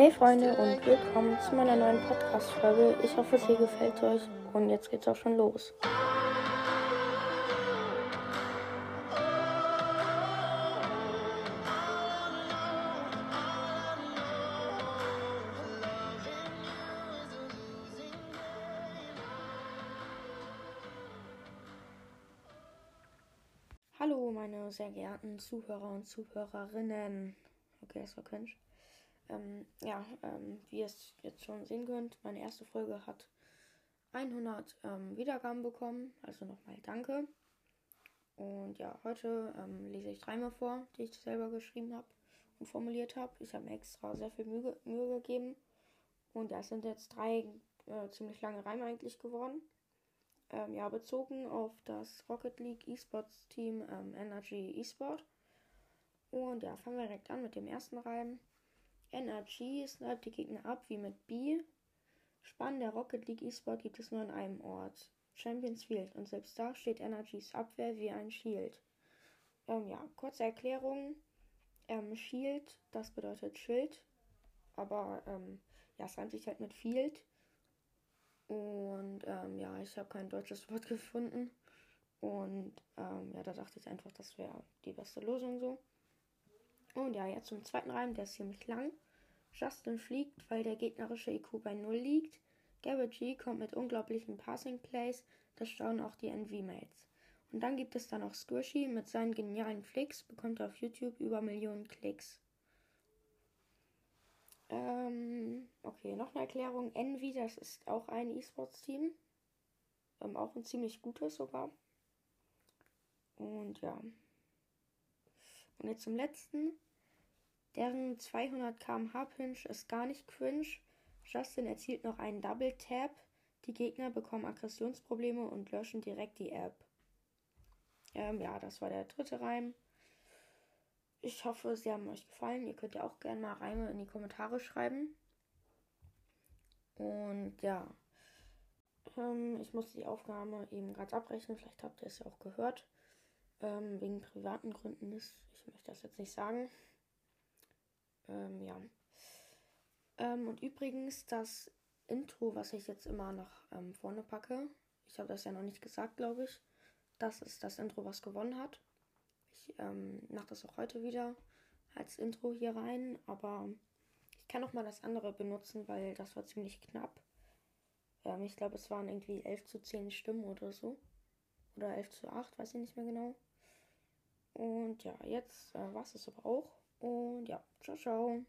Hey Freunde und willkommen zu meiner neuen Podcast-Folge. Ich hoffe, es hier gefällt euch und jetzt geht's auch schon los. Hallo, meine sehr geehrten Zuhörer und Zuhörerinnen. Okay, das war cringe. Ähm, ja, ähm, wie ihr es jetzt schon sehen könnt, meine erste Folge hat 100 ähm, Wiedergaben bekommen. Also nochmal danke. Und ja, heute ähm, lese ich dreimal vor, die ich selber geschrieben habe und formuliert habe. Ich habe mir extra sehr viel Mühe, Mühe gegeben. Und ja, es sind jetzt drei äh, ziemlich lange Reime eigentlich geworden. Ähm, ja, bezogen auf das Rocket League Esports Team ähm, Energy Esport. Und ja, fangen wir direkt an mit dem ersten Reim. NRG sniped die Gegner ab wie mit B. Spannend der Rocket League E-Sport gibt es nur an einem Ort. Champions Field. Und selbst da steht NRGs Abwehr wie ein Shield. Ähm, ja, kurze Erklärung. Ähm, Shield, das bedeutet Schild. Aber ähm, ja, es reimt sich halt mit Field. Und ähm, ja, ich habe kein deutsches Wort gefunden. Und ähm, ja, da dachte ich einfach, das wäre die beste Lösung so. Und ja, jetzt zum zweiten Reim, der ist ziemlich lang. Justin fliegt, weil der gegnerische IQ bei 0 liegt. Garrett G kommt mit unglaublichen Passing Plays, das staunen auch die NV-Mates. Und dann gibt es da noch Squishy mit seinen genialen Flicks, bekommt er auf YouTube über Millionen Klicks. Ähm, okay, noch eine Erklärung. Envy, das ist auch ein E-Sports-Team. Ähm, auch ein ziemlich gutes sogar. Und ja. Und jetzt zum letzten. Deren 200 km/h Pinch ist gar nicht cringe. Justin erzielt noch einen Double Tap. Die Gegner bekommen Aggressionsprobleme und löschen direkt die App. Ähm, ja, das war der dritte Reim. Ich hoffe, sie haben euch gefallen. Ihr könnt ja auch gerne mal Reime in die Kommentare schreiben. Und ja, ähm, ich musste die Aufnahme eben gerade abbrechen. Vielleicht habt ihr es ja auch gehört. Ähm, wegen privaten Gründen ist, ich möchte das jetzt nicht sagen. Ähm, ja. Ähm, und übrigens, das Intro, was ich jetzt immer nach ähm, vorne packe, ich habe das ja noch nicht gesagt, glaube ich. Das ist das Intro, was gewonnen hat. Ich ähm, mache das auch heute wieder als Intro hier rein, aber ich kann auch mal das andere benutzen, weil das war ziemlich knapp. Ähm, ich glaube, es waren irgendwie 11 zu 10 Stimmen oder so. Oder 11 zu 8, weiß ich nicht mehr genau. Und ja, jetzt äh, war es aber auch. Und ja, ciao, ciao.